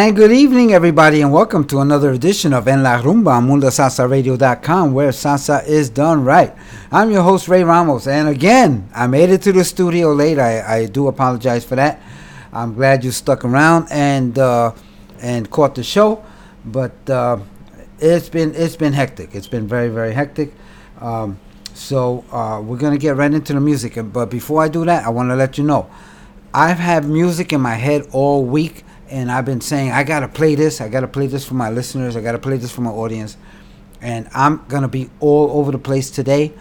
And good evening, everybody, and welcome to another edition of En La Rumba on MundoSalsaRadio.com, where salsa is done right. I'm your host, Ray Ramos, and again, I made it to the studio late. I, I do apologize for that. I'm glad you stuck around and uh, and caught the show, but uh, it's been it's been hectic. It's been very very hectic. Um, so uh, we're gonna get right into the music, but before I do that, I want to let you know I've had music in my head all week, and I've been saying I gotta play this. I gotta play this for my listeners. I gotta play this for my audience, and I'm gonna be all over the place today.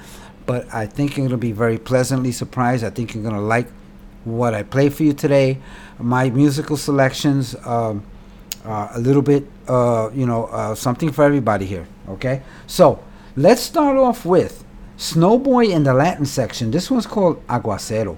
But I think you're gonna be very pleasantly surprised. I think you're gonna like what I play for you today. My musical selections, um, uh, a little bit, uh, you know, uh, something for everybody here. Okay, so let's start off with Snowboy in the Latin section. This one's called Aguacero.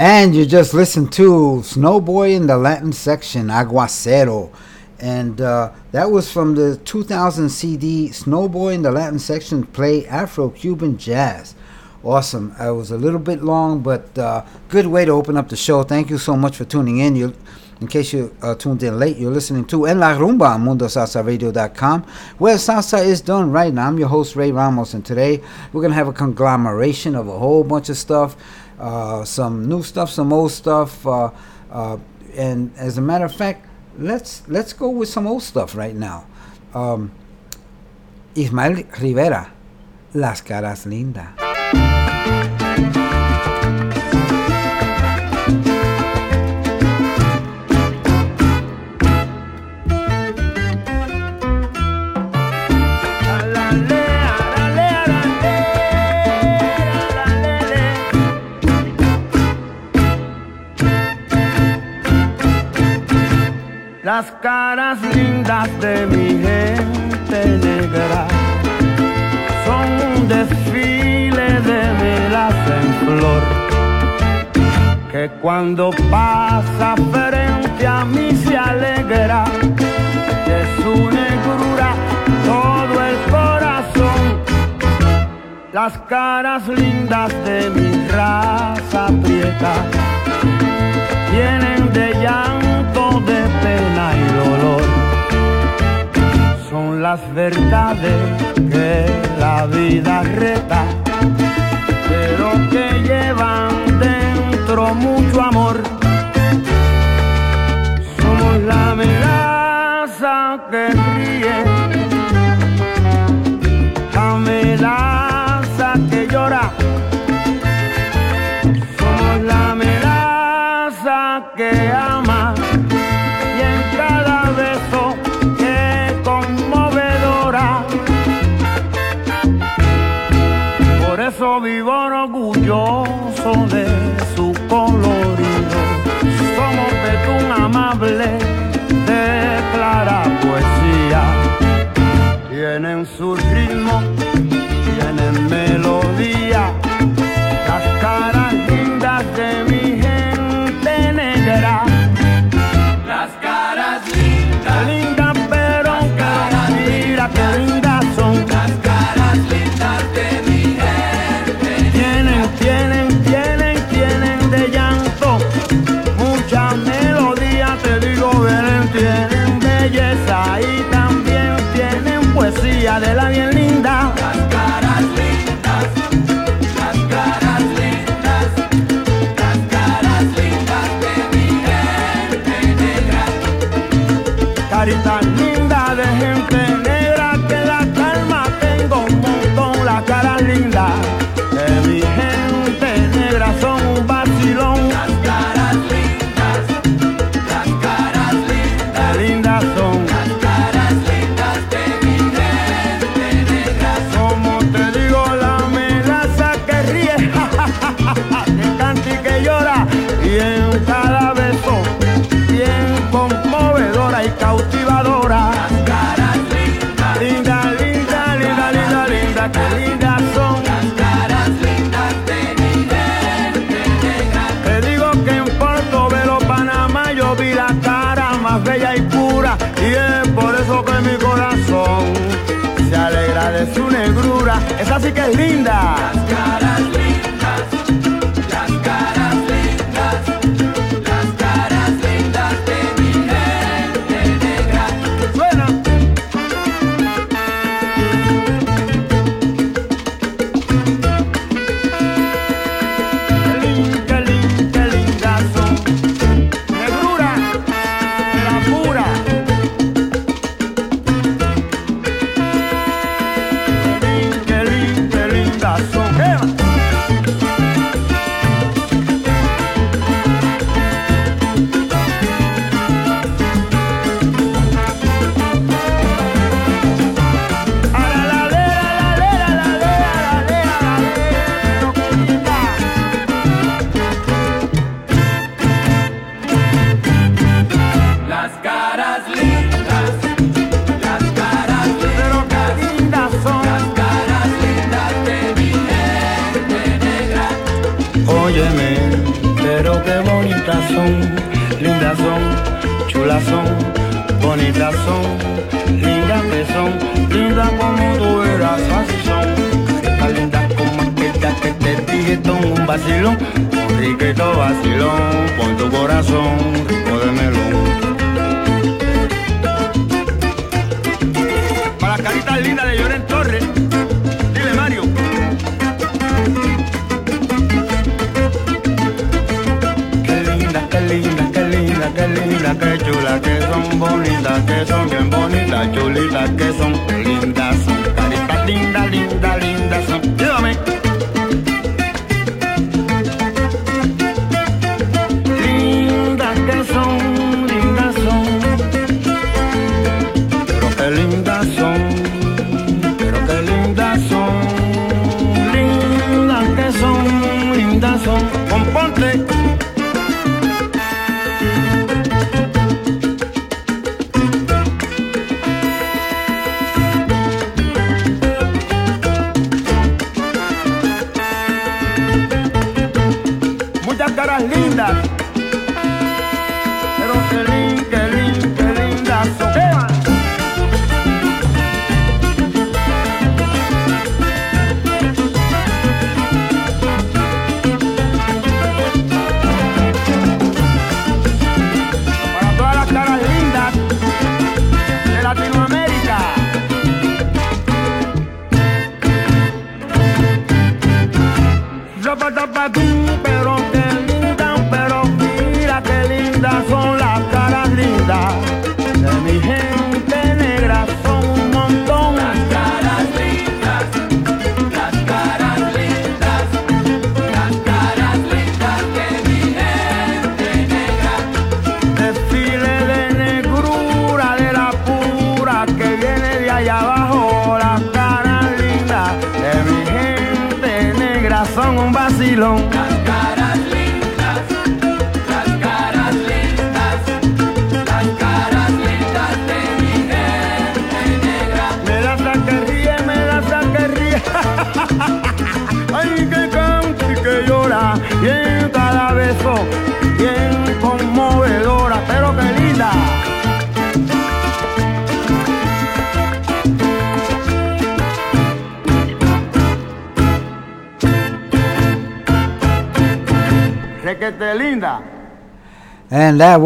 And you just listened to Snowboy in the Latin section, Aguacero. And uh, that was from the 2000 CD Snowboy in the Latin section play Afro Cuban Jazz. Awesome. I was a little bit long, but uh, good way to open up the show. Thank you so much for tuning in. You, in case you uh, tuned in late, you're listening to En La Rumba on MundoSalsaRadio.com, where salsa is done right. Now, I'm your host, Ray Ramos, and today we're going to have a conglomeration of a whole bunch of stuff, uh, some new stuff, some old stuff. Uh, uh, and as a matter of fact, let's let's go with some old stuff right now. Um, Ismael Rivera, Las Caras Lindas. Caras lindas de mi gente negra. Son un desfile de melas en flor que cuando pasa frente a mí se alegra. De su negrura todo el corazón. Las caras lindas de mi raza prieta tienen de llanto, de pena y dolor. Son las verdades que la vida linda. Son, lindas que son, lindas como tú verás, así son. Caritas lindas como aquella que te dije, un vacilón, un riquito vacilón, pon tu corazón, rico de melón. Para las caritas lindas de Lloren Torres, que son bien bonitas, chulitas, que son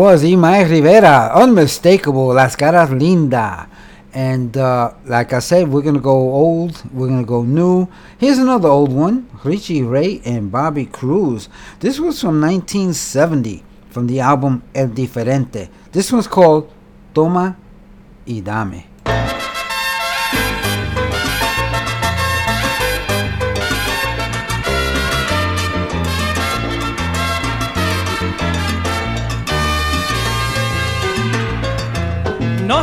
was Ismael Rivera, unmistakable, Las Caras Linda. And uh, like I said, we're going to go old, we're going to go new. Here's another old one Richie Ray and Bobby Cruz. This was from 1970 from the album El Diferente. This one's called Toma y Dame.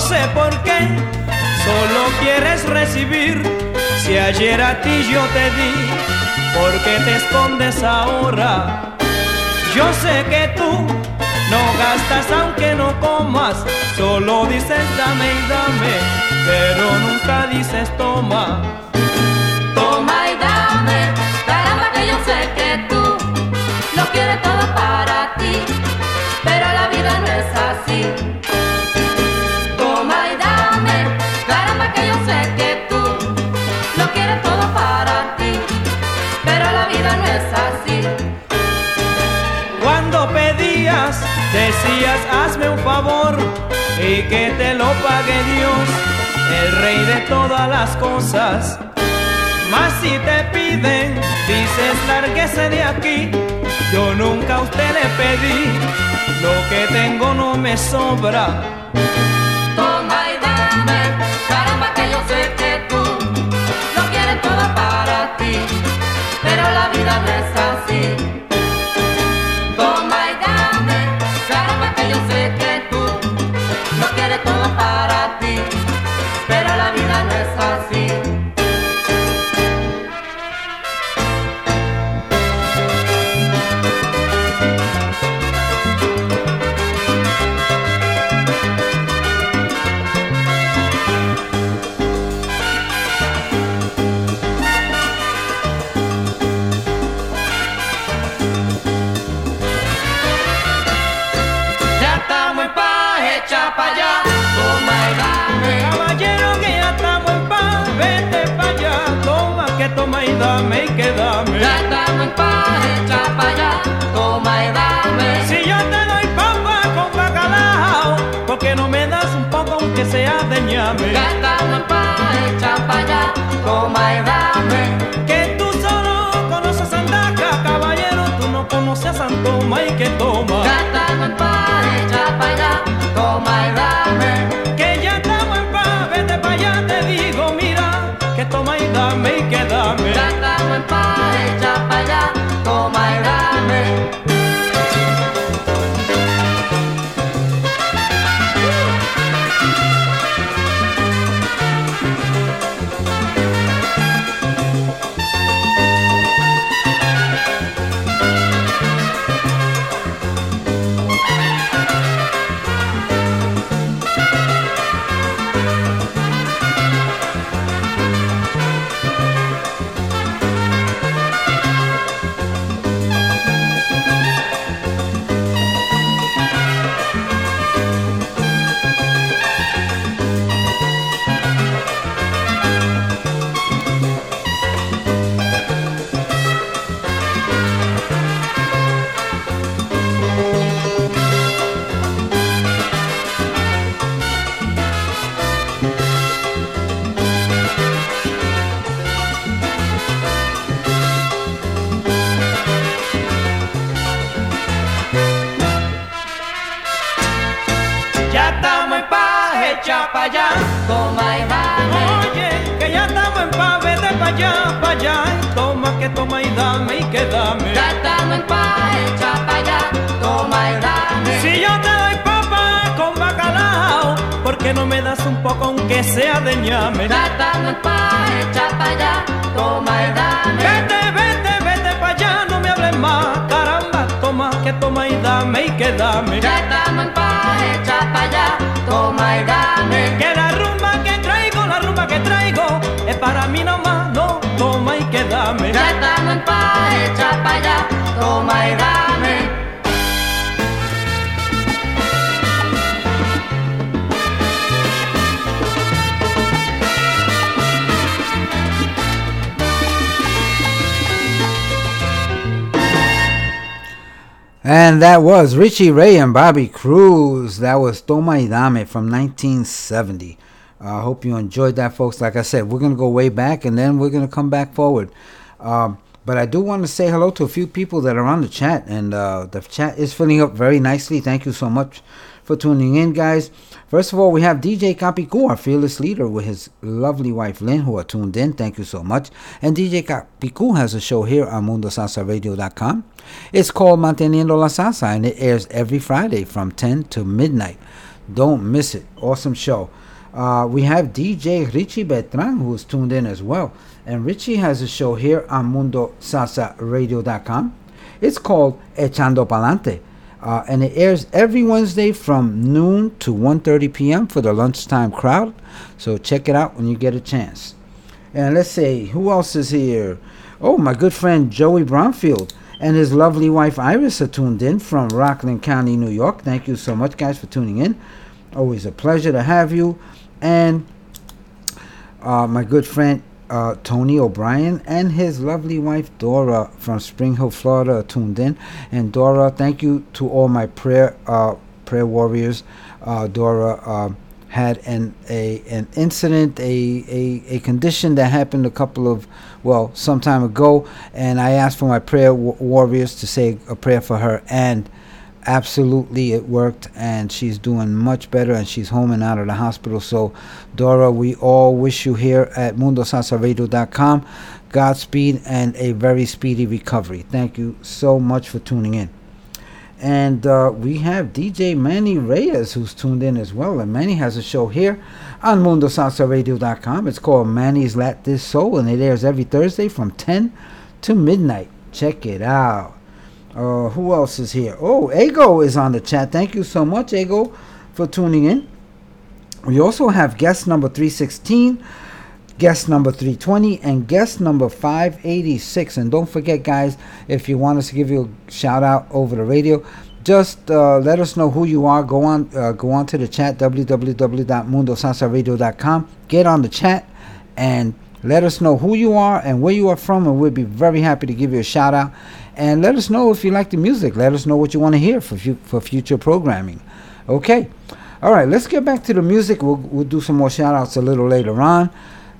Sé por qué, solo quieres recibir. Si ayer a ti yo te di, ¿por qué te escondes ahora? Yo sé que tú no gastas aunque no comas, solo dices dame y dame, pero nunca dices toma. Toma y dame, caramba que yo sé que tú lo quieres todo para ti, pero la vida no es así. Hazme un favor y que te lo pague Dios, el rey de todas las cosas. Mas si te piden, dices lárguese de aquí. Yo nunca a usted le pedí, lo que tengo no me sobra. Toma y dame, dame y que dame. Ya estamos en paz, echa pa' allá, toma y dame. Si yo te doy papa con bacalao, ¿por qué no me das un poco aunque sea de ñame? Ya estamos en paz, echa pa' allá, toma y dame. Que tú solo conoces a Andaca, caballero, tú no conoces a Santo y que toma. Ya estamos en paz, echa pa' allá, toma y dame. Estamos en pa' allá, toma y dame. Allá, pa' allá. y Toma, que toma y dame y que dame. Ya estamos en paz, echa pa' allá, toma y dame. Si yo te doy papa con bacalao, ¿por qué no me das un poco aunque sea de ñame? Ya estamos en paz, echa pa' allá, toma y dame. Vete, vete, vete pa' allá, no me hables más, caramba, toma, que toma y dame y que dame. Ya estamos en paz, echa pa' allá, toma y dame. Que la rumba que traigo, la rumba que traigo, es para mí nomás, no, toma y que dame. Ya estamos en paz, echa pa' allá, toma y dame. And that was Richie Ray and Bobby Cruz. That was Toma y Dame from 1970. I uh, hope you enjoyed that, folks. Like I said, we're going to go way back and then we're going to come back forward. Um, but I do want to say hello to a few people that are on the chat, and uh, the chat is filling up very nicely. Thank you so much for tuning in, guys. First of all, we have DJ Capicu, our fearless leader, with his lovely wife Lynn, who are tuned in. Thank you so much. And DJ Capicu has a show here on MundoSalsaRadio.com. It's called Manteniendo la Salsa, and it airs every Friday from 10 to midnight. Don't miss it. Awesome show. Uh, we have DJ Richie Betran, who is tuned in as well. And Richie has a show here on MundoSalsaRadio.com. It's called Echando Palante. Uh, and it airs every Wednesday from noon to 1.30 p.m. for the lunchtime crowd. So check it out when you get a chance. And let's see, who else is here? Oh, my good friend Joey Brownfield and his lovely wife Iris are tuned in from Rockland County, New York. Thank you so much, guys, for tuning in. Always a pleasure to have you. And uh, my good friend uh, Tony O'Brien and his lovely wife Dora from Spring Hill, Florida, tuned in. And Dora, thank you to all my prayer uh, prayer warriors. Uh, Dora uh, had an a an incident, a, a a condition that happened a couple of well some time ago, and I asked for my prayer wa- warriors to say a prayer for her and absolutely it worked and she's doing much better and she's home and out of the hospital. So dora we all wish you here at mundosalsaradio.com godspeed and a very speedy recovery. Thank you so much for tuning in. And uh, we have dj manny reyes who's tuned in as well and manny has a show here on mundosalsaradio.com it's called manny's lat this soul and it airs every thursday from 10 to midnight. Check it out uh, who else is here? Oh, Ego is on the chat. Thank you so much, Ego, for tuning in. We also have guest number 316, guest number 320, and guest number 586. And don't forget, guys, if you want us to give you a shout out over the radio, just uh, let us know who you are. Go on, uh, go on to the chat www.mundosalsaradio.com. Get on the chat, and Let us know who you are and where you are from, and we'll be very happy to give you a shout out. And let us know if you like the music. Let us know what you want to hear for fu- for future programming. Okay. All right, let's get back to the music. We'll, we'll do some more shout outs a little later on.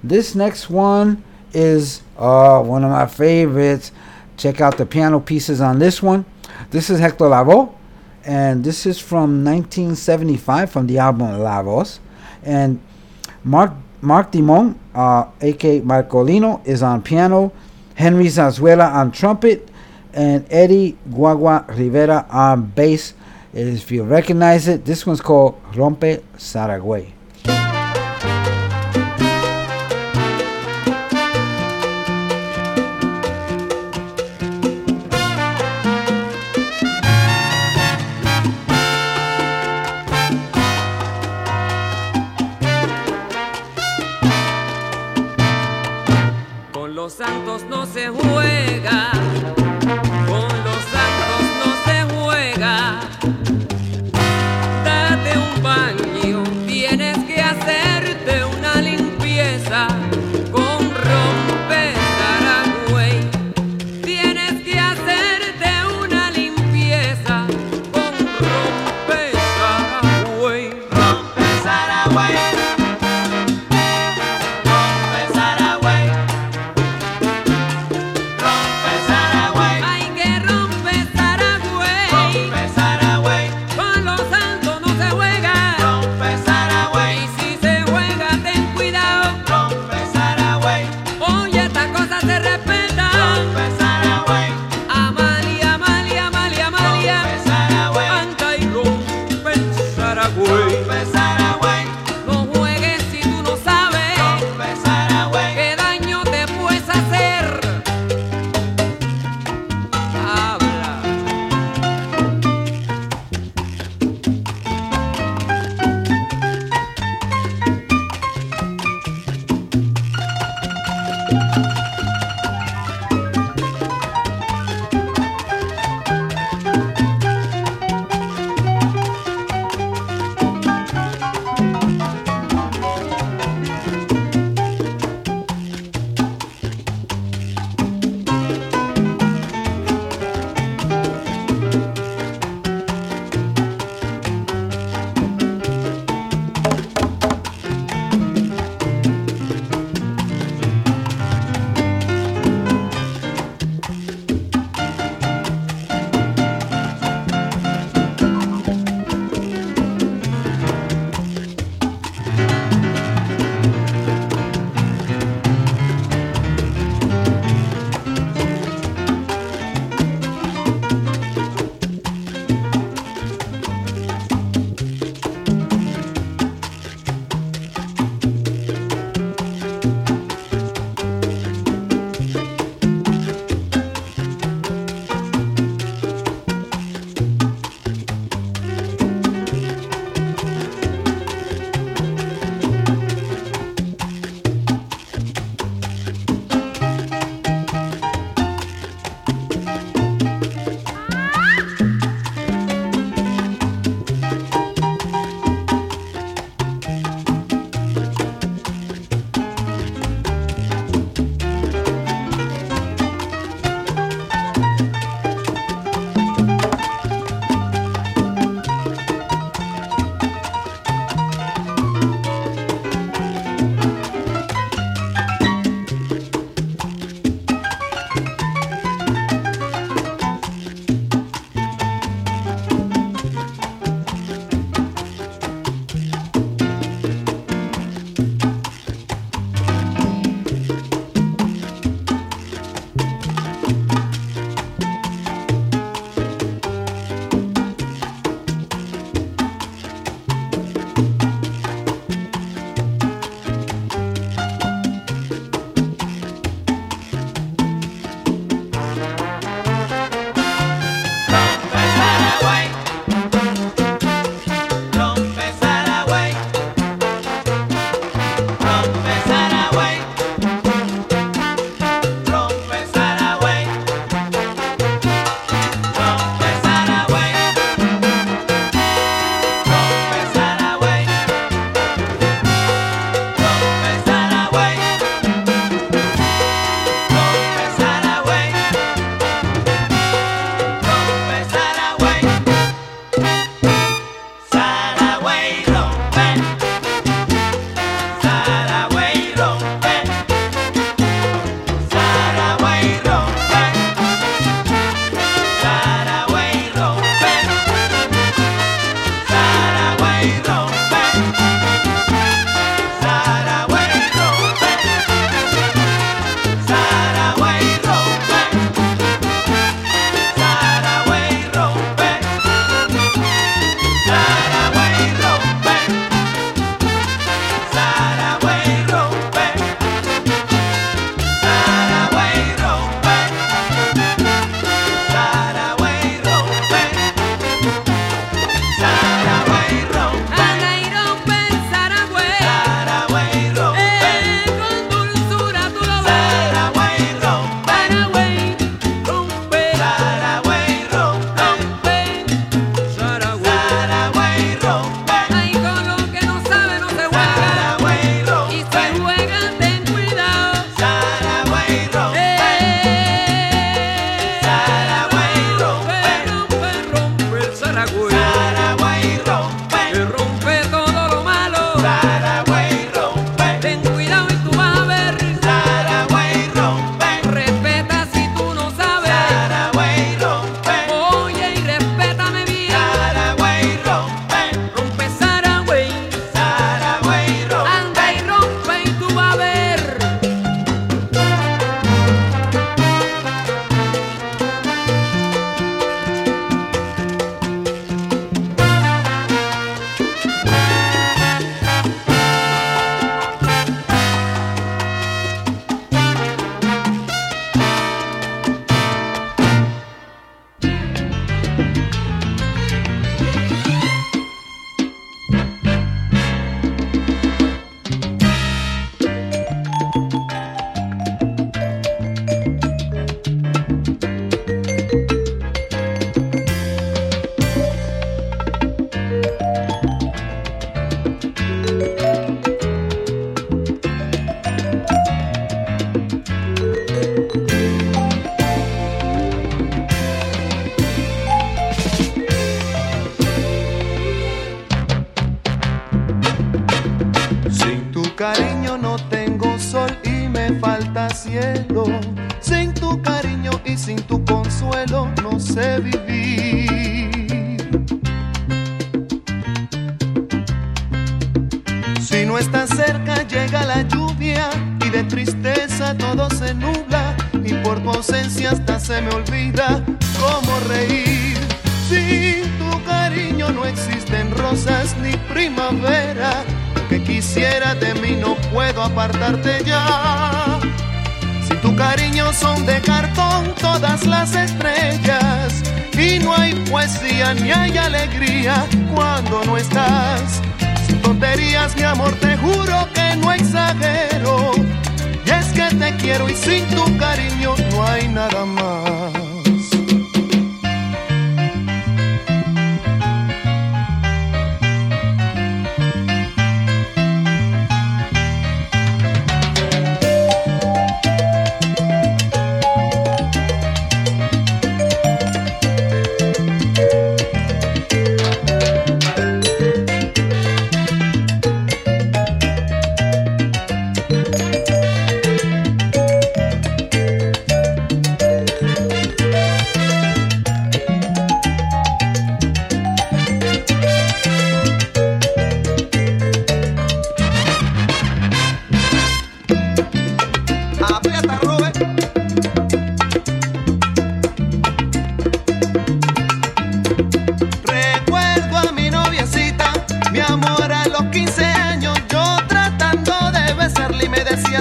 This next one is uh, one of my favorites. Check out the piano pieces on this one. This is Hector Lavoe, and this is from 1975 from the album La Voz. And Mark Mark Dimond, uh, aka Markolino, is on piano. Henry Zazuela on trumpet, and Eddie Guagua Rivera on bass. If you recognize it, this one's called Rompe Saragüey.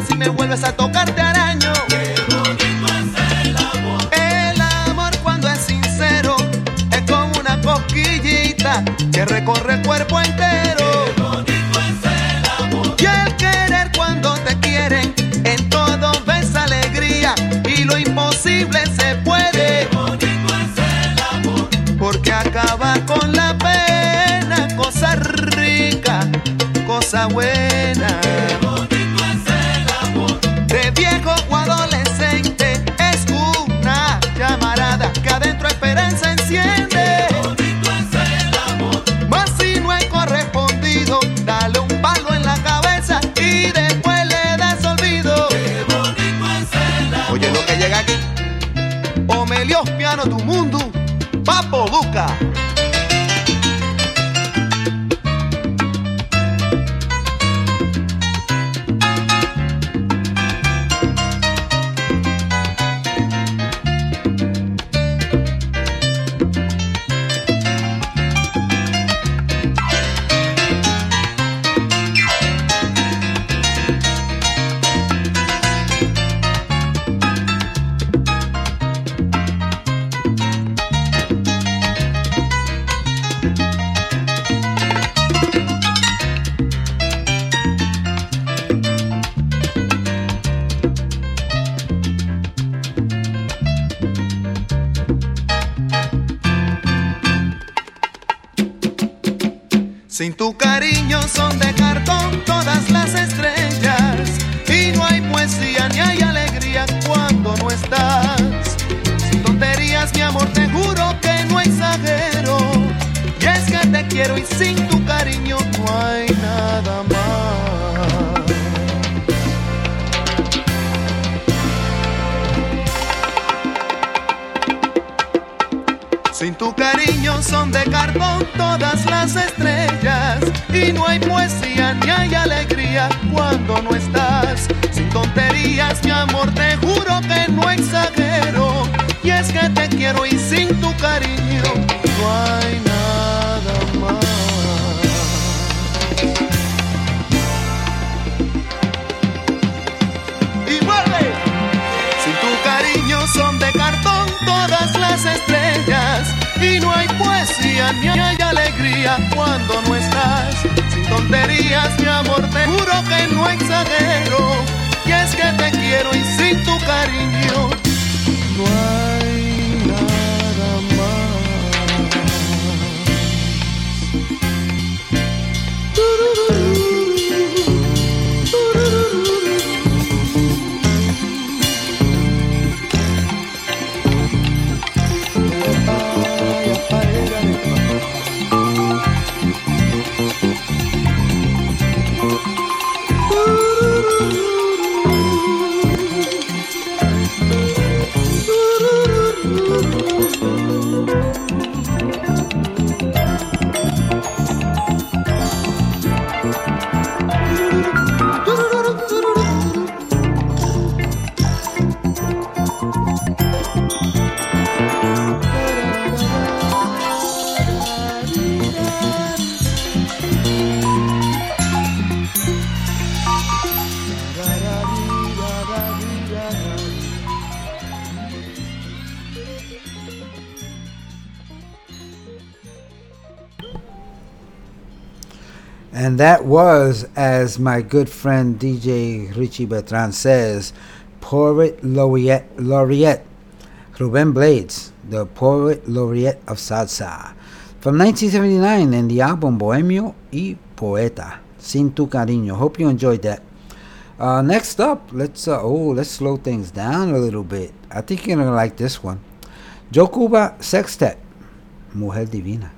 si me vuelves a tocar te araño. Qué bonito es el amor. El amor cuando es sincero es como una cosquillita que recorre el cuerpo entero. Qué bonito es el amor. Y el querer cuando te quieren en todo ves alegría y lo imposible se puede. Qué bonito es el amor. Porque acaba con la pena, cosa rica, cosa buena. And that was, as my good friend DJ Richie Bertrand says, Poet Laureate, Laureate Ruben Blades, the Poet Laureate of Salsa. From 1979 in the album Bohemio y Poeta, Sin Tu Cariño. Hope you enjoyed that. Uh, next up, let's uh, oh let's slow things down a little bit. I think you're gonna like this one. Joe Cuba Sextet, Mujer Divina.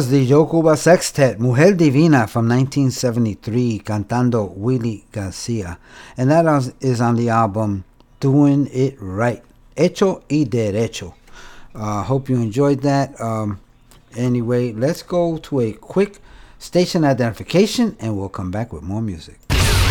Was the Joe Cuba Sextet, Mujer Divina from 1973, cantando Willie Garcia. And that is- on the album Doing It Right, Hecho y Derecho. Uh, hope you enjoyed that. Um, anyway, let's go to a quick station identification and we'll come back with more music.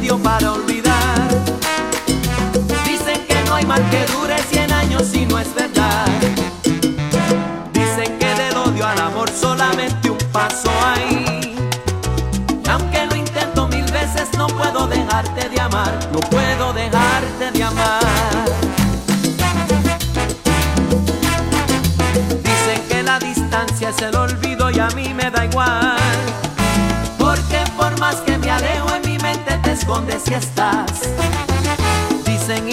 remedio para olvidar. Dicen que no hay mal que dure 100 años si no es verdad. Dicen que del odio al amor solamente un paso hay. Y aunque lo intento mil veces no puedo dejarte de amar, no puedo dejarte de amar. Dicen que la distancia es el olvido y a mí me da igual. Escondes y estás. Dicen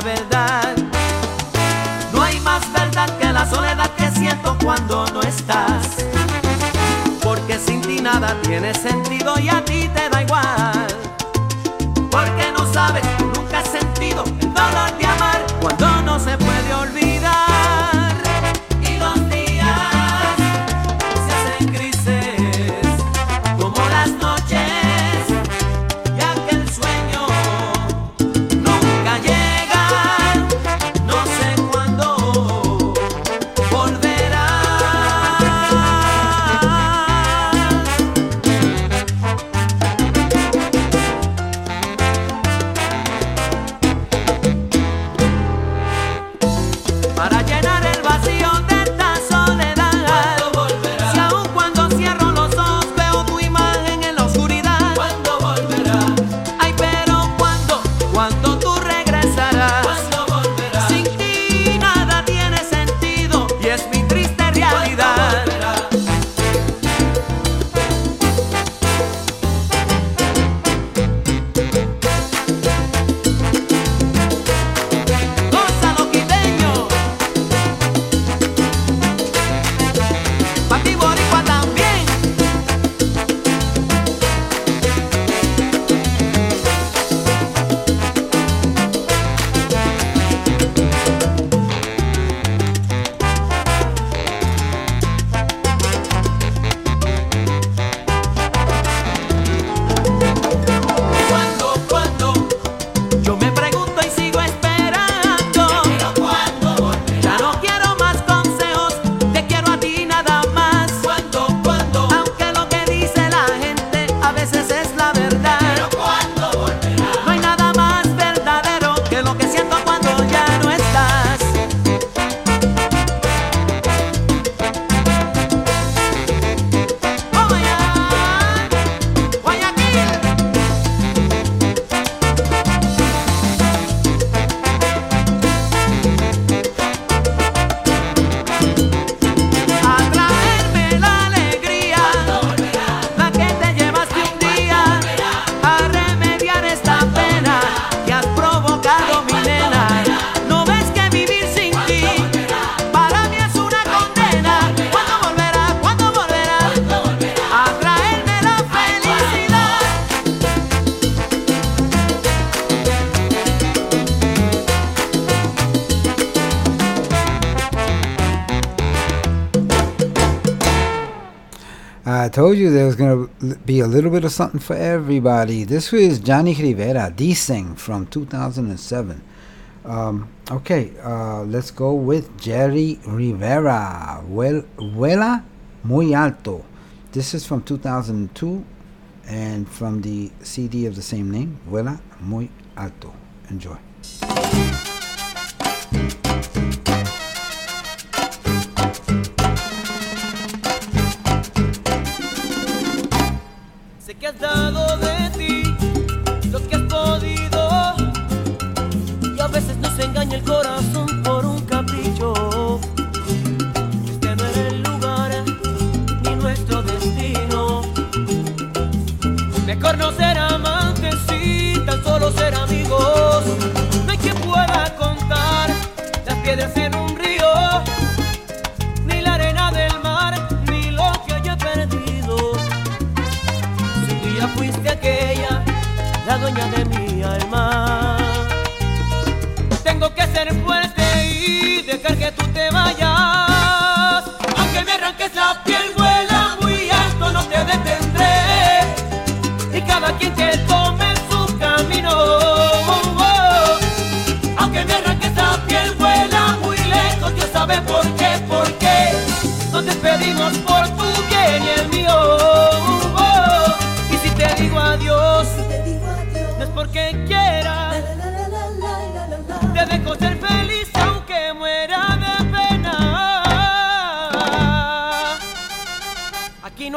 verdad, no hay más verdad que la soledad que siento cuando no estás. Porque sin ti nada tiene sentido y a ti te told you there was going to be a little bit of something for everybody. This was Johnny Rivera, D-Sing from 2007. Um, okay, uh, let's go with Jerry Rivera, Vuela Muy Alto. This is from 2002 and from the CD of the same name, Vuela Muy Alto. Enjoy.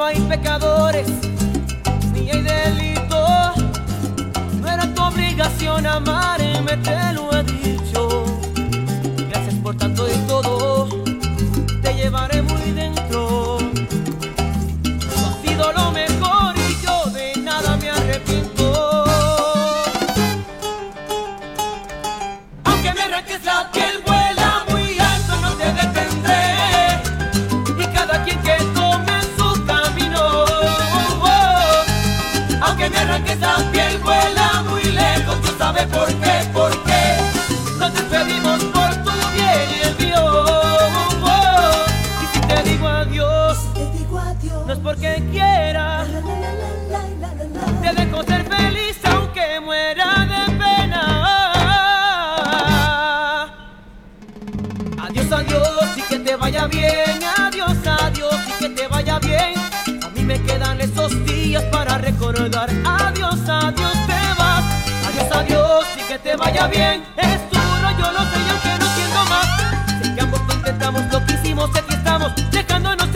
hay pecadores, ni hay delito. No era tu obligación amarme, te lo he dicho. adiós y que te vaya bien. Es duro, yo lo sé, yo que no siento más. Sé que ambos lo intentamos, lo que hicimos, aquí estamos, dejándonos.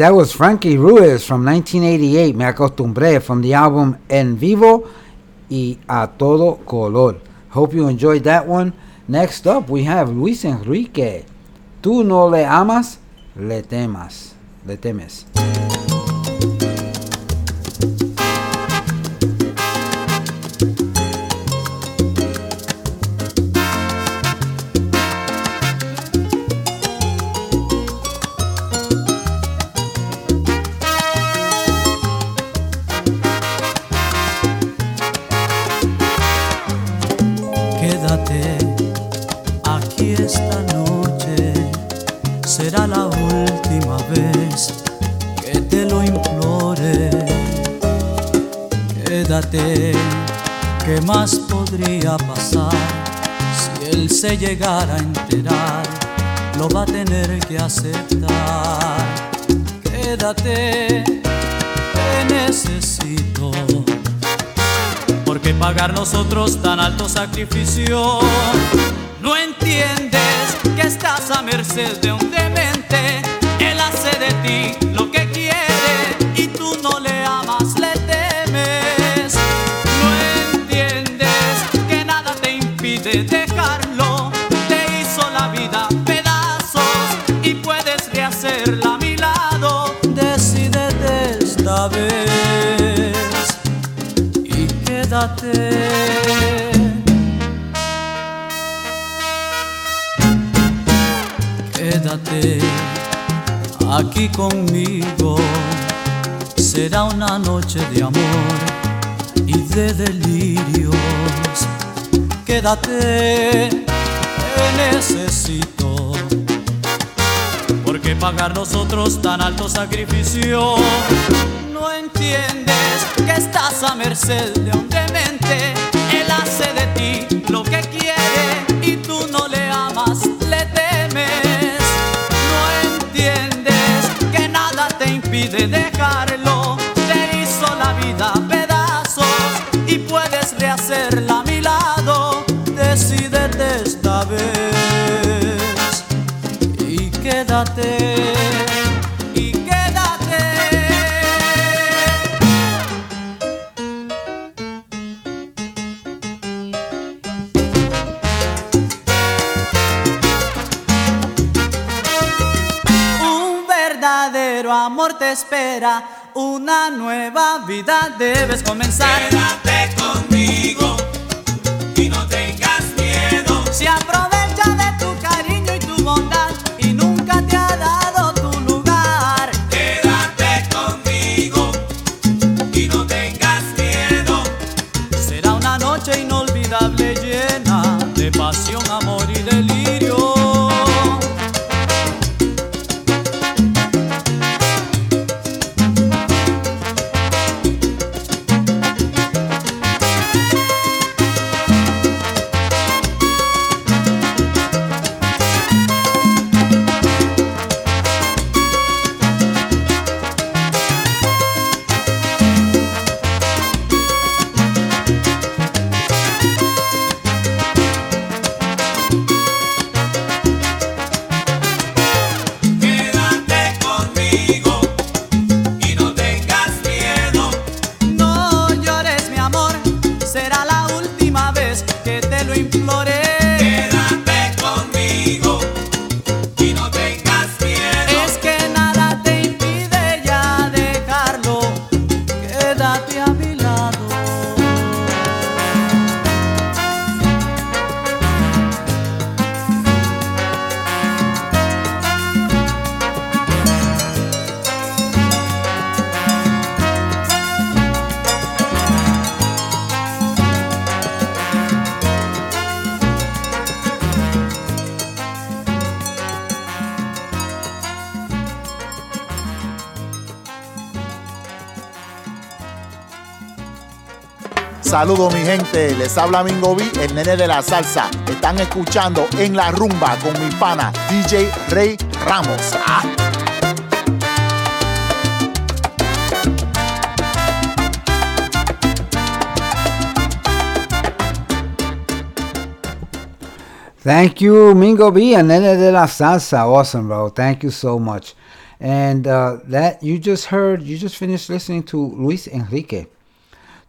that was Frankie Ruiz from 1988, Me Acostumbré, from the album En Vivo y A Todo Color. Hope you enjoyed that one. Next up, we have Luis Enrique. Tú no le amas, le temas. Le temes. aceptar. Quédate, te necesito. ¿Por qué pagar nosotros tan alto sacrificio? No entiendes que estás a merced de un demente. Él hace de ti te necesito. ¿Por qué pagar nosotros tan alto sacrificio? No entiendes que estás a merced de un Saludos mi gente, les habla Mingo B, el nene de la salsa. Están escuchando en la rumba con mi pana DJ Rey Ramos. Ah. Thank you, Mingo B and Nene de la Salsa. Awesome, bro. Thank you so much. And uh, that you just heard, you just finished listening to Luis Enrique.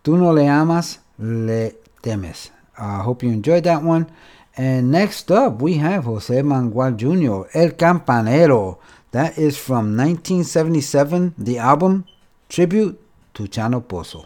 Tú no le amas, le temes. I uh, hope you enjoyed that one. And next up, we have Jose Mangual Jr., El Campanero. That is from 1977, the album Tribute to Chano Pozo.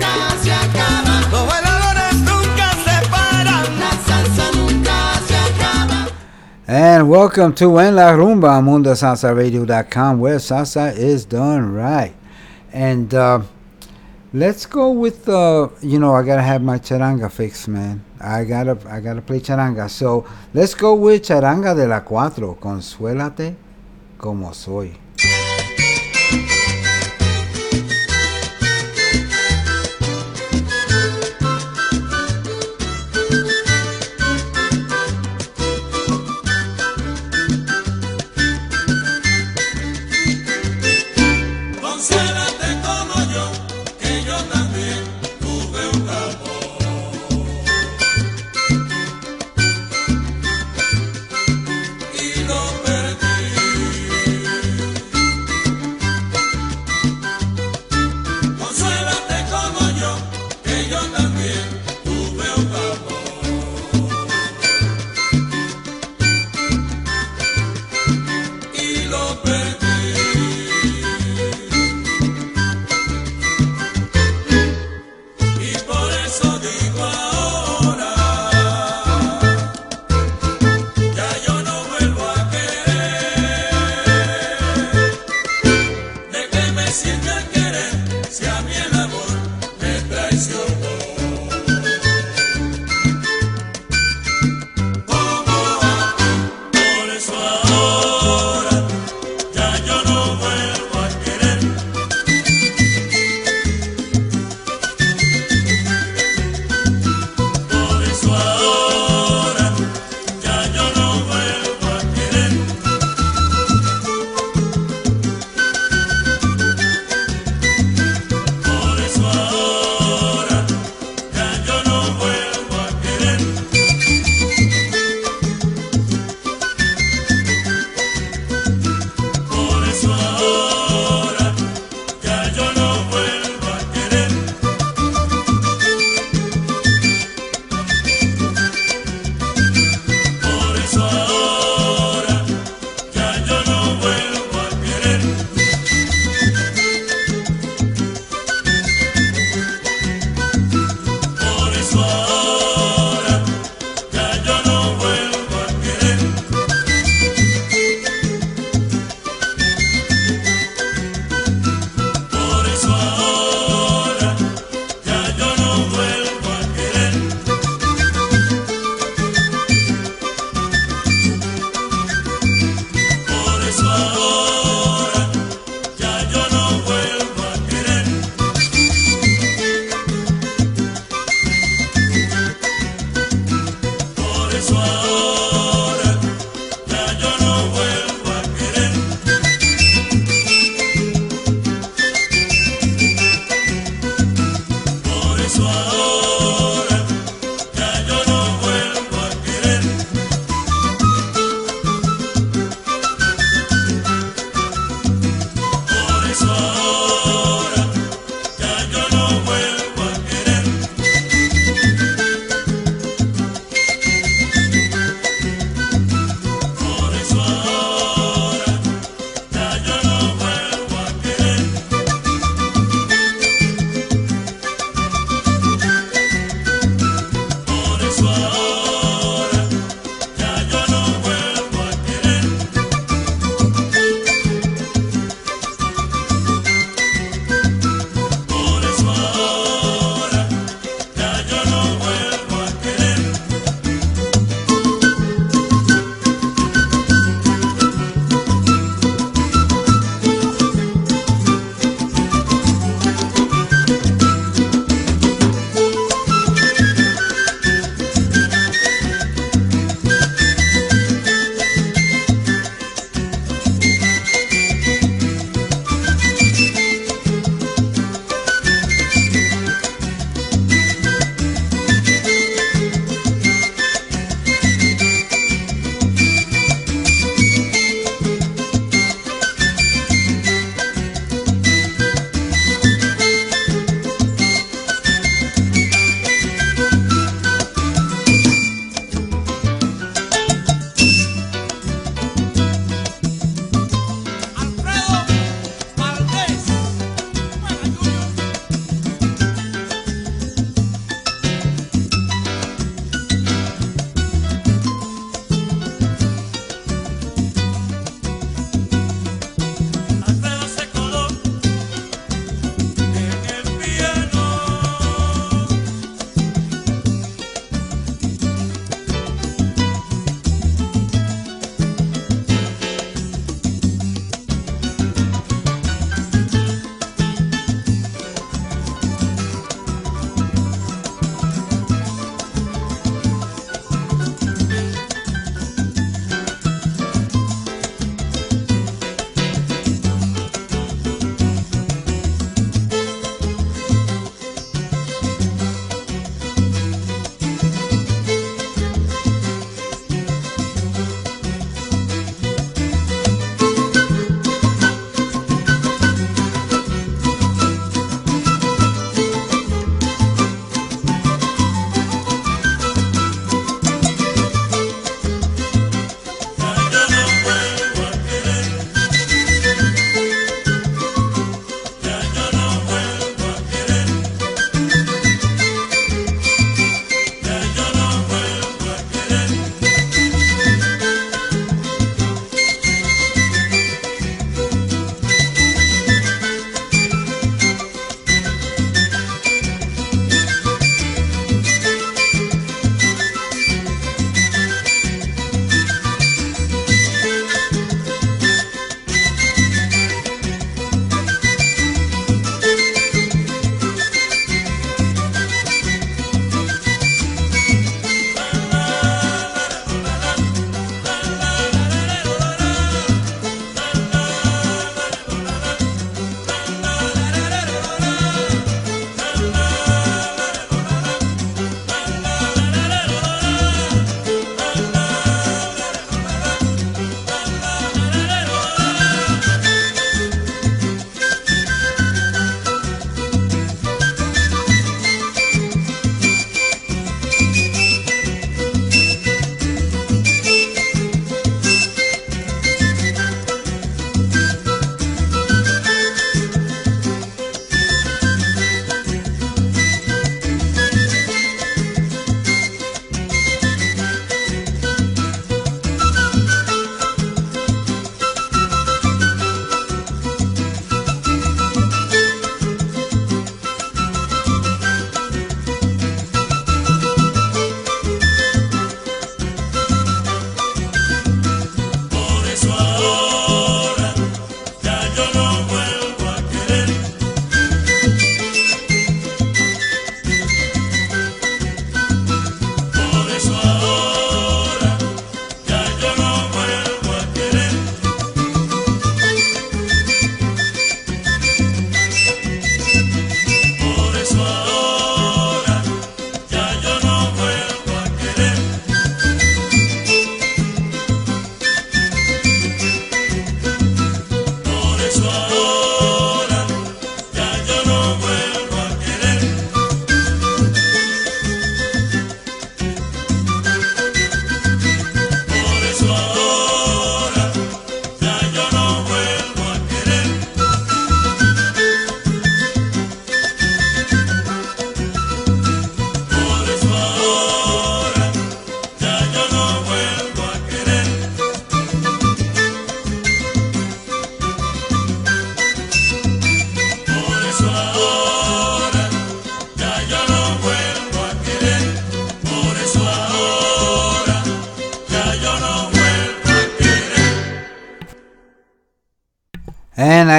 And welcome to En La Rumba MundoSalsaRadio.com where salsa is done right. And uh, let's go with, uh, you know, I gotta have my charanga fixed, man. I gotta, I gotta play charanga. So let's go with charanga de la cuatro. Consuélate como soy.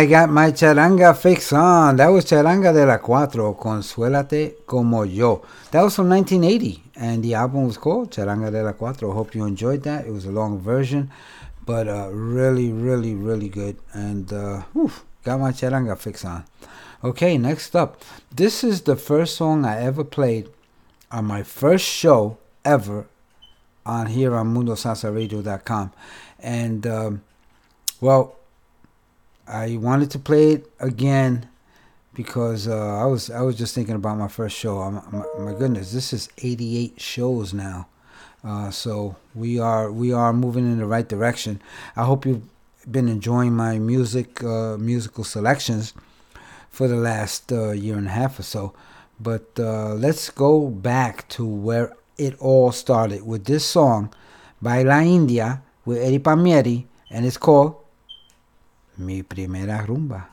I got my charanga fix on. That was Charanga de la Cuatro, Consuélate como yo. That was from 1980, and the album was called Charanga de la Cuatro. Hope you enjoyed that. It was a long version, but uh, really, really, really good. And uh, whew, got my charanga fix on. Okay, next up. This is the first song I ever played on my first show ever on here on MundoSalsaRadio.com. And, um, well, I wanted to play it again because uh, I was I was just thinking about my first show. I'm, my, goodness, this is 88 shows now, uh, so we are we are moving in the right direction. I hope you've been enjoying my music uh, musical selections for the last uh, year and a half or so. But uh, let's go back to where it all started with this song by La India with Eddie Palmieri, and it's called Mi Primera Rumba.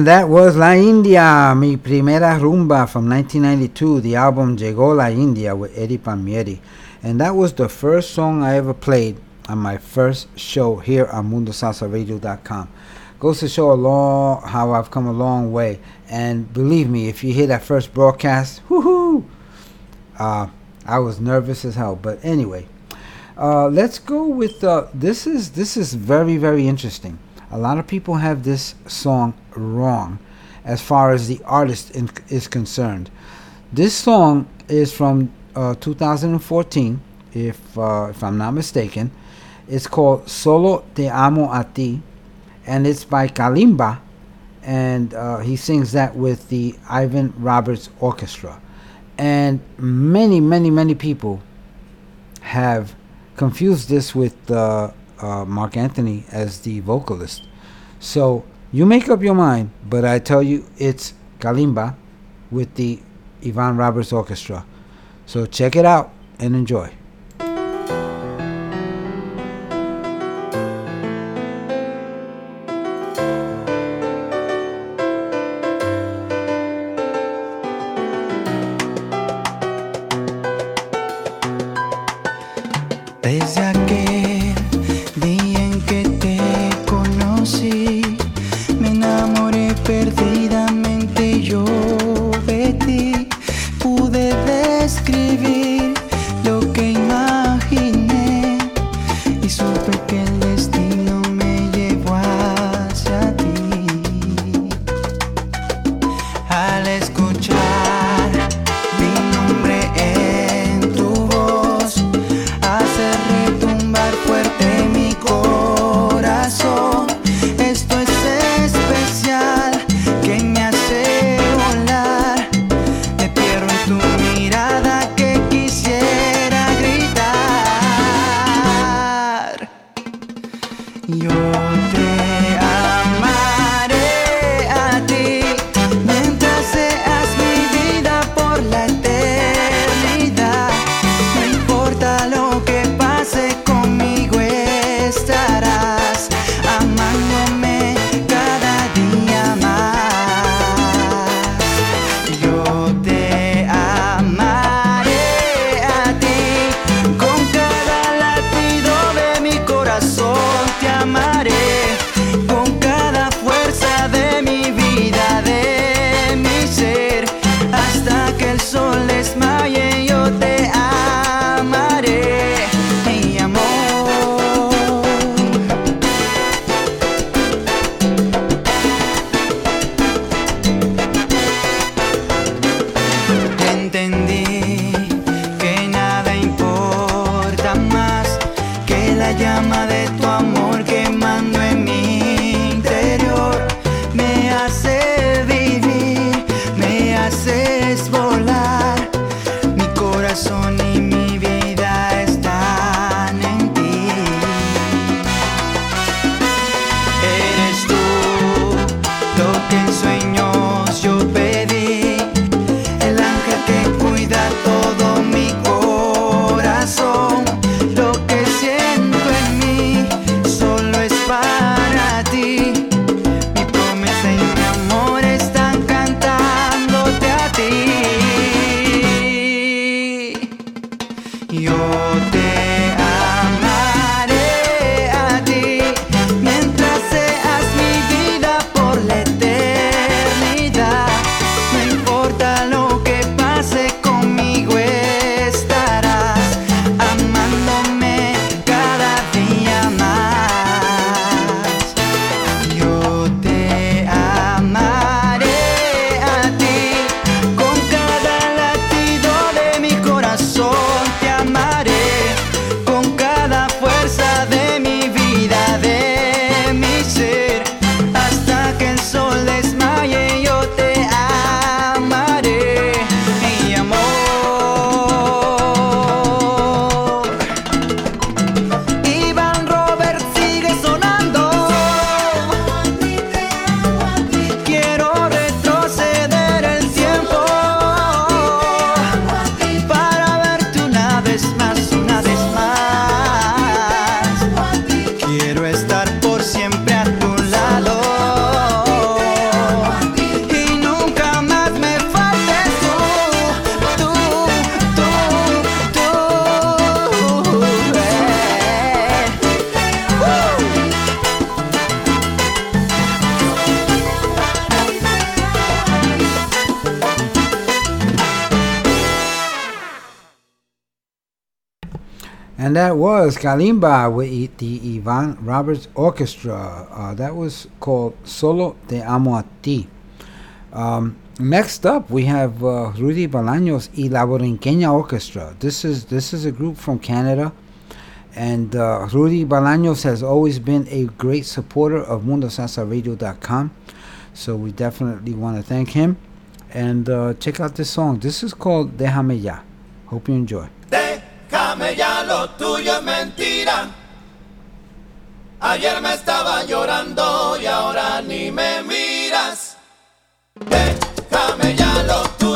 And that was La India, Mi Primera Rumba from 1992. The album Llegó La India with Eddie Palmieri. And that was the first song I ever played on my first show here on MundoSalsaRadio.com. Goes to show long, how I've come a long way. And believe me, if you hear that first broadcast, woohoo! Uh, I was nervous as hell. But anyway, uh, let's go with uh, this. Is this is very very interesting. A lot of people have this song wrong, as far as the artist in, is concerned. This song is from uh, 2014, if uh, if I'm not mistaken. It's called Solo Te Amo a Ti, and it's by Kalimba, and uh, he sings that with the Ivan Roberts Orchestra. And many, many, many people have confused this with uh, uh, Marc Anthony as the vocalist. So you make up your mind, but I tell you it's Kalimba with the Ivan Roberts Orchestra. So check it out and enjoy. Desde And that was Kalimba with the Ivan Roberts Orchestra. Uh, that was called Solo de Amo a Ti. Um, next up, we have uh, Rudy Balaños y La Borinqueña Orchestra. This is, this is a group from Canada. And uh, Rudy Balaños has always been a great supporter of MundoSalsaRadio.com. So we definitely want to thank him. And uh, check out this song. This is called Déjame Ya. Hope you enjoy. Déjame ya. lo tuyo es mentira. Ayer me estaba llorando y ahora ni me miras. Déjame ya lo tuyo.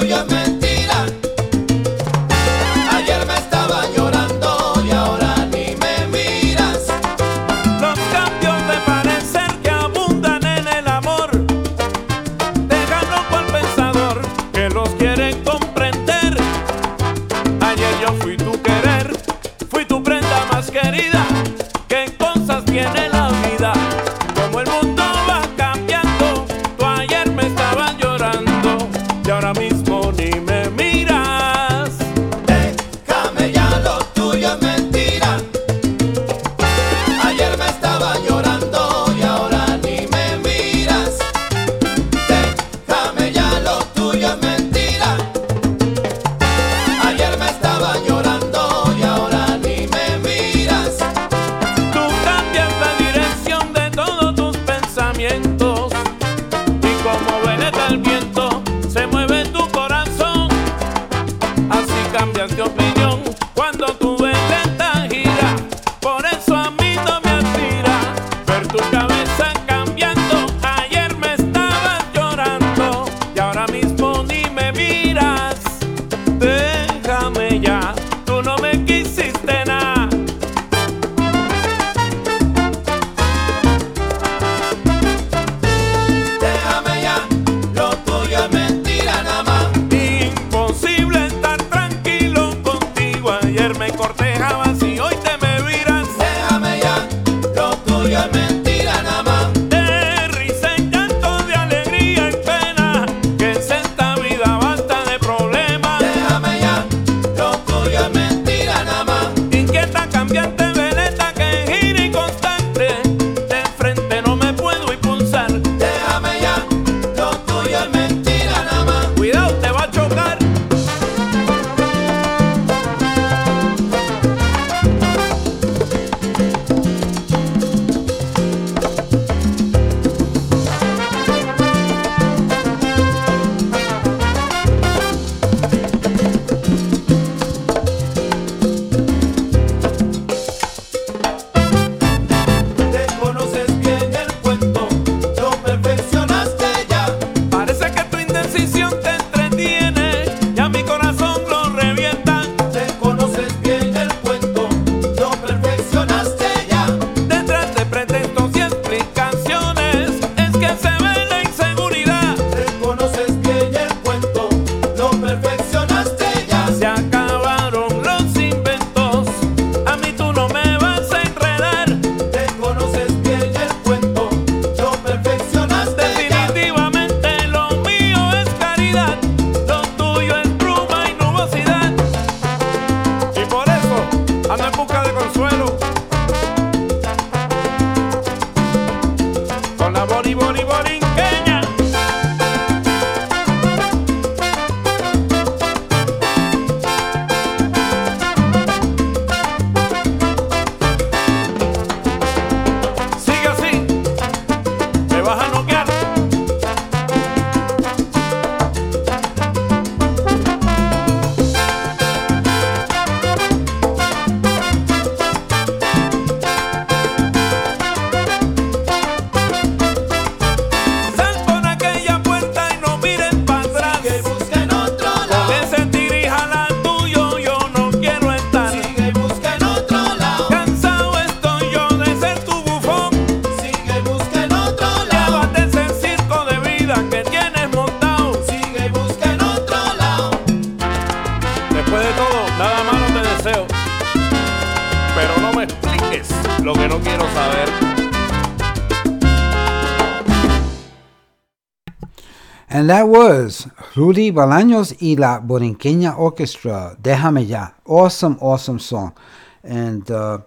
And that was Rudy Balaños y la Borinqueña Orchestra, Déjame Ya. Awesome, awesome song. And uh,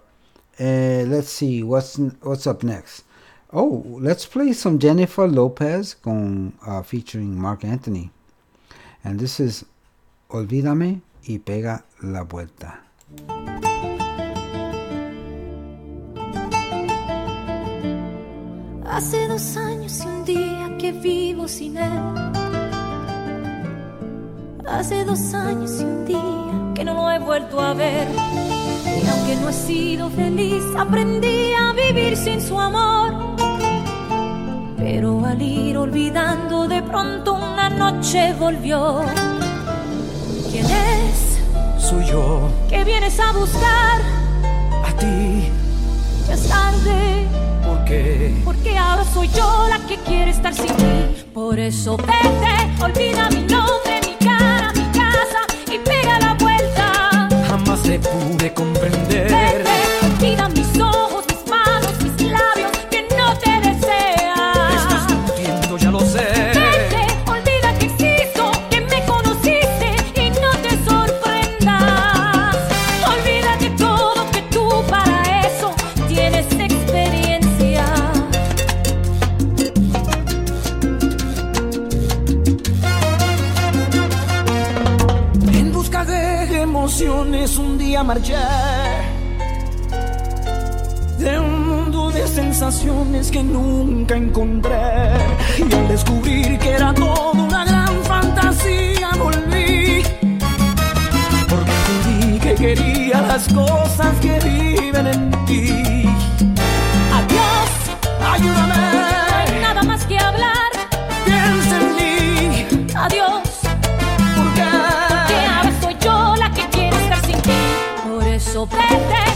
uh, let's see, what's, what's up next? Oh, let's play some Jennifer Lopez con, uh, featuring Marc Anthony. And this is Olvídame y Pega la Vuelta. Hace dos años y un día que vivo sin él. Hace dos años y un día que no lo he vuelto a ver. Y aunque no he sido feliz, aprendí a vivir sin su amor. Pero al ir olvidando, de pronto una noche volvió. ¿Quién es? Soy yo, que vienes a buscar? a ti, Ya es tarde. Porque ahora soy yo la que quiere estar sin ti. Por eso vete, olvida mi nombre, mi cara, mi casa y pega la vuelta. Jamás te pude comprender. Vete, marché de un mundo de sensaciones que nunca encontré y al descubrir que era todo una gran fantasía volví. Porque entendí que quería las cosas que viven en ti. sou pretérita.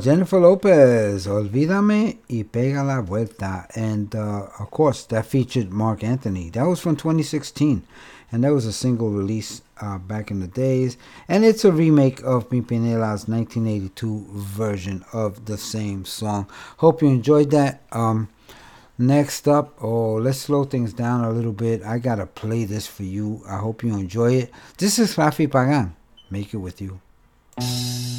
Jennifer Lopez, Olvídame y Pega la Vuelta. And uh, of course, that featured Marc Anthony. That was from 2016. And that was a single release uh, back in the days. And it's a remake of Pimpinela's 1982 version of the same song. Hope you enjoyed that. Um, next up, oh, let's slow things down a little bit. I got to play this for you. I hope you enjoy it. This is Rafi Pagan. Make it with you. Olvídame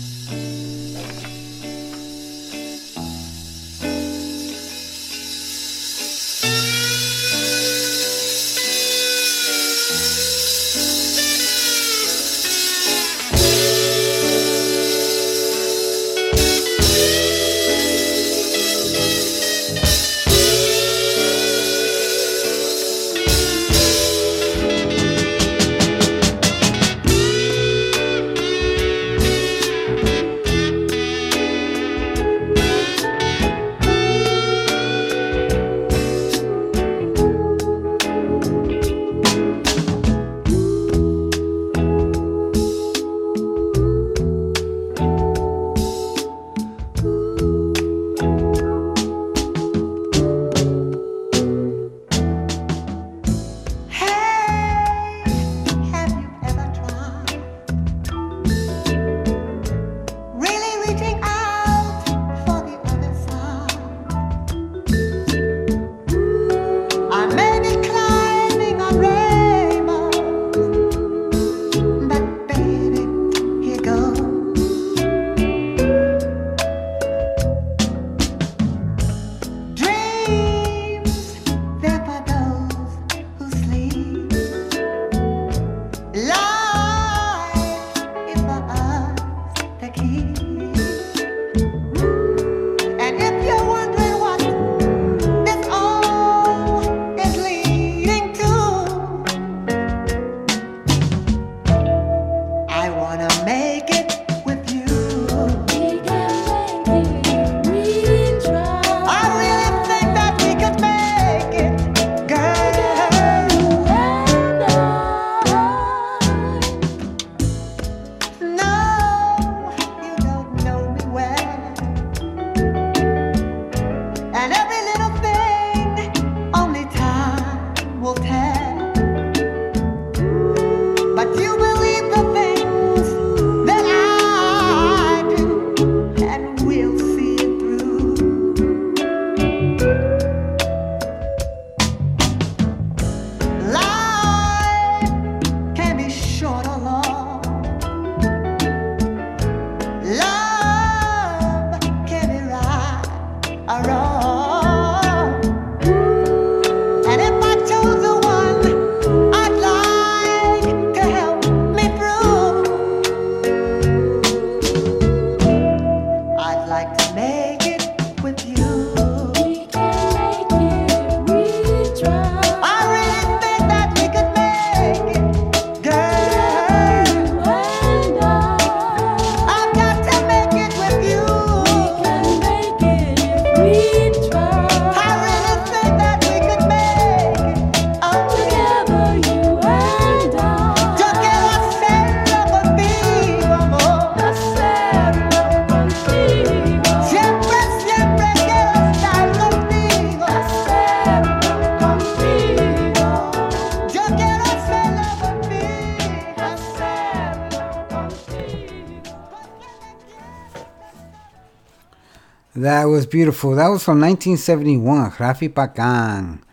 was beautiful. That was from 1971, Rafi Pagan.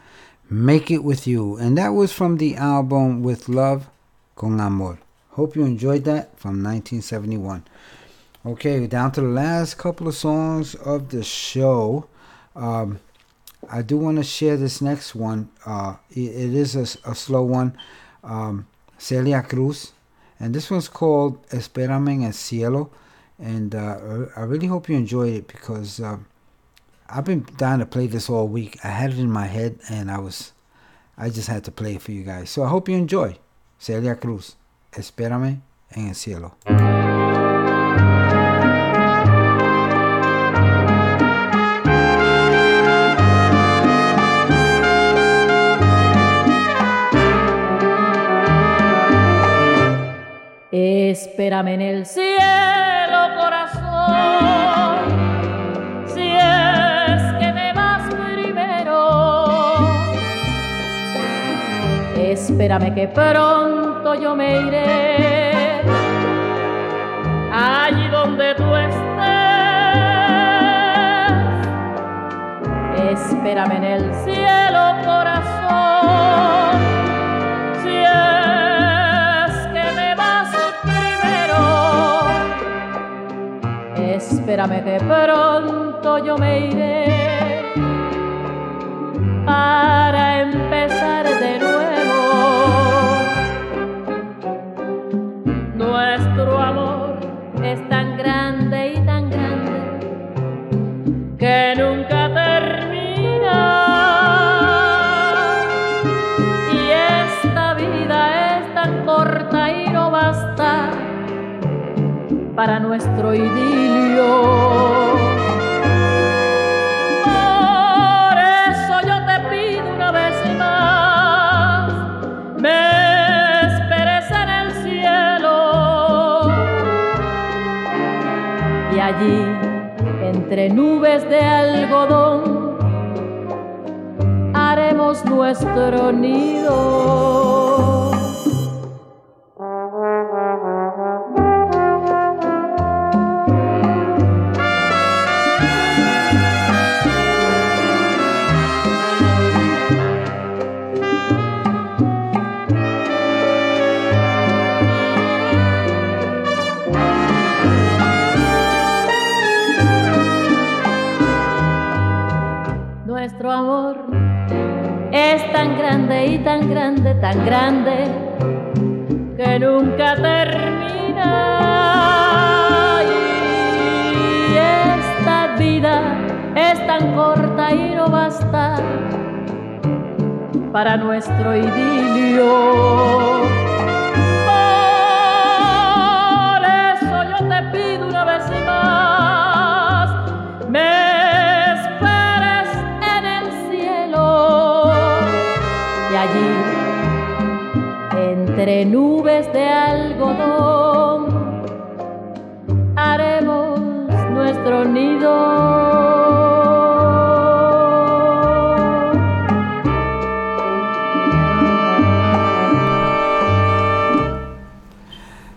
Make It With You. And that was from the album With Love Con Amor. Hope you enjoyed that from 1971. Okay, down to the last couple of songs of the show. Um, I do want to share this next one. Uh, it, It is a slow one. Um, Celia Cruz. And this one's called Espérame en el Cielo. And uh, I really hope you enjoyed it because uh, I've been dying to play this all week. I had it in my head and I was, I just had to play it for you guys. So I hope you enjoy. Celia Cruz. Espérame en el cielo. Espérame en el cielo, Espérame que pronto yo me iré allí donde tú estés. Espérame en el cielo, corazón, si es que me vas primero. Espérame que pronto yo me iré para empezar que nunca termina. Y esta vida es tan corta y no basta para nuestro idilio. Nubes de algodón, haremos nuestro nido. Tan grande, que nunca termina. Y esta vida es tan corta y no basta para nuestro idilio. Entre nubes de algodón, haremos nuestro nido.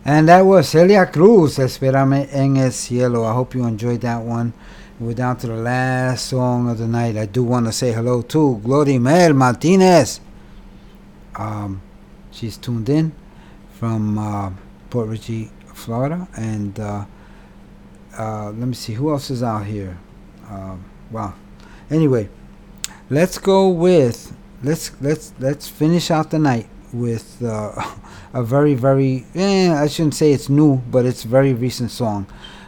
And that was Celia Cruz, Espérame en el Cielo. I hope you enjoyed that one. We're down to the last song of the night. I do want to say hello to Gloria Mel Martinez. Um, she's tuned in from uh, Port Richey, Florida. And uh, uh, let me see, who else is out here? Uh, wow. Anyway, let's go with let's let's let's finish out the night with uh, a very very eh, I shouldn't say it's new, but it's very recent song.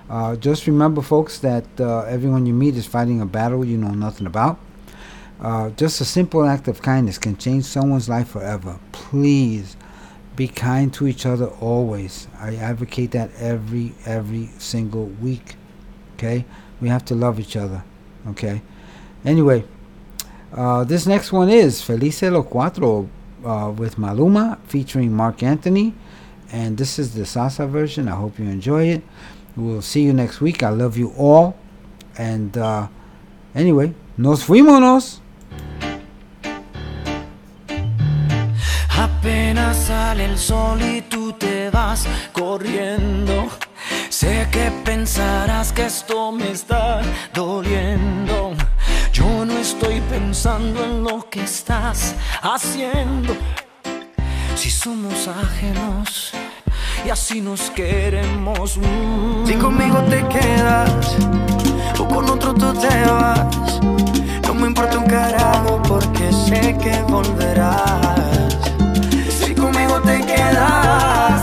Uh, just remember, folks, that uh, everyone you meet is fighting a battle you know nothing about. Uh, just a simple act of kindness can change someone's life forever. Please be kind to each other always. I advocate that every every single week. Okay, we have to love each other. Okay. Anyway, uh, this next one is Felices los Cuatro uh, with Maluma featuring Marc Anthony. And this is the salsa version. I hope you enjoy it. We'll see you next week. I love you all. And uh, anyway, nos fuimos. sale el sol y tú te vas corriendo. Sé que pensarás que esto me está doliendo. Yo no estoy pensando en lo que estás haciendo. Si somos ajenos y así nos queremos. Mm. Si conmigo te quedas o con otro tú te vas, no me importa un carajo porque sé que volverás. Quedas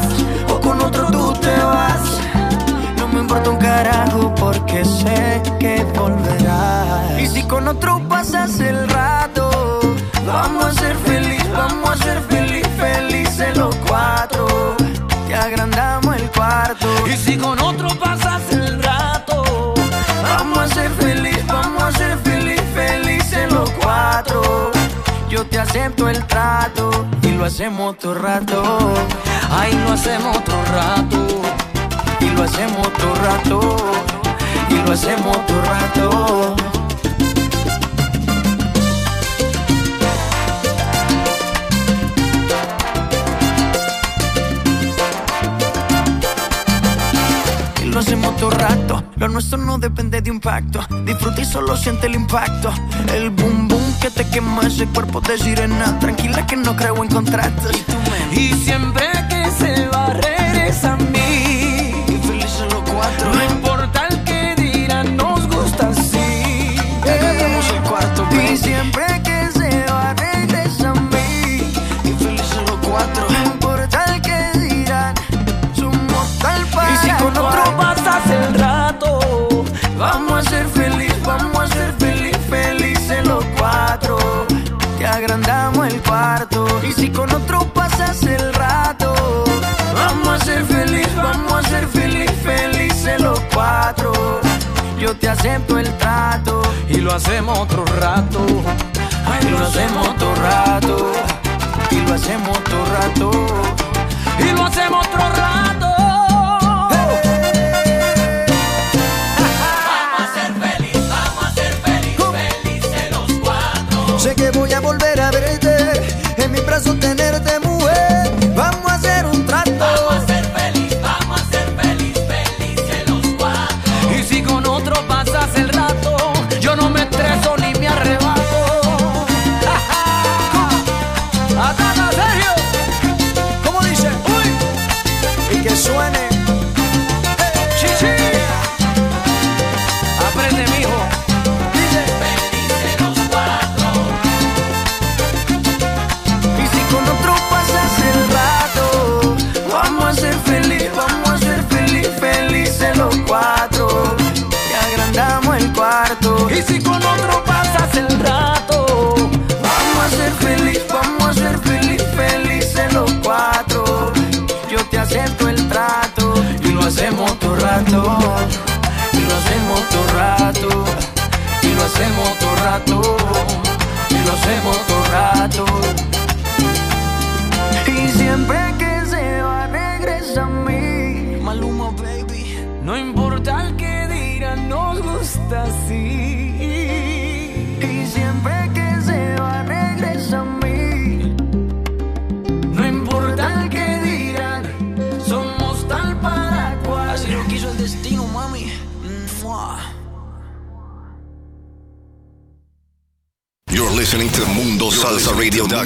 o con otro tú te vas, no me importa un carajo porque sé que volverás. Y si con otro pasas el rato, vamos a ser feliz, vamos a ser feliz, felices los cuatro. Te agrandamos el cuarto. Y si con otro pasas el acepto el trato y lo hacemos todo rato. Ay, lo hacemos otro rato. Y lo hacemos todo rato. Y lo hacemos todo rato. Y lo hacemos todo rato. Lo nuestro no depende de un pacto. Disfruta y solo siente el impacto. El boom boom que te quema ese cuerpo de sirena. Tranquila que no creo en contratos. Y siempre que se va, regresa a mí. Si con otro pasas el rato, vamos a ser feliz, vamos a ser feliz, felices los cuatro. Yo te acepto el trato y lo hacemos otro rato. y lo hacemos todo rato. Y lo hacemos todo rato. Y lo hacemos otro rato.